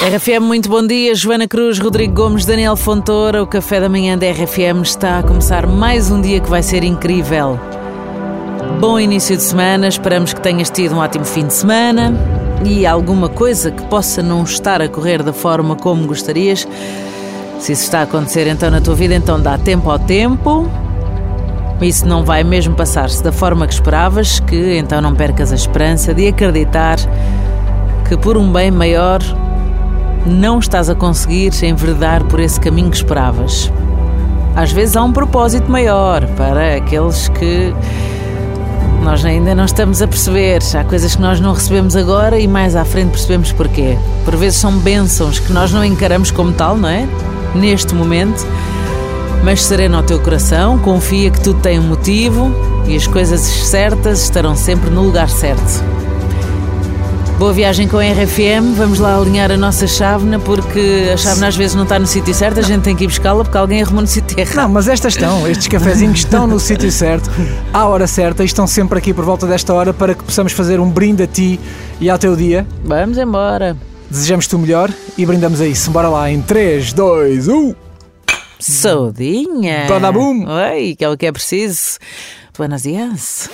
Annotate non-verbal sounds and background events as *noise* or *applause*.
RFM, muito bom dia. Joana Cruz, Rodrigo Gomes, Daniel Fontoura. O café da manhã da RFM está a começar mais um dia que vai ser incrível. Bom início de semana, esperamos que tenhas tido um ótimo fim de semana e alguma coisa que possa não estar a correr da forma como gostarias. Se isso está a acontecer então na tua vida, então dá tempo ao tempo. Isso não vai mesmo passar-se da forma que esperavas, que então não percas a esperança de acreditar que por um bem maior não estás a conseguir enverdar por esse caminho que esperavas. Às vezes há um propósito maior para aqueles que nós ainda não estamos a perceber. Há coisas que nós não recebemos agora e mais à frente percebemos porquê. Por vezes são bênçãos que nós não encaramos como tal, não é? Neste momento. Mas serena ao teu coração, confia que tudo tem um motivo e as coisas certas estarão sempre no lugar certo. Boa viagem com a RFM. Vamos lá alinhar a nossa chávena, porque a chávena às vezes não está no sítio certo, a gente tem que ir buscá-la porque alguém arrumou no sítio errado. Não, mas estas estão, estes cafezinhos *laughs* estão no sítio certo, à hora certa, e estão sempre aqui por volta desta hora para que possamos fazer um brinde a ti e ao teu dia. Vamos embora. Desejamos-te o melhor e brindamos a isso. Bora lá em 3, 2, 1. Saudinha! Badabum! Oi, que é o que é preciso. Buenos dias.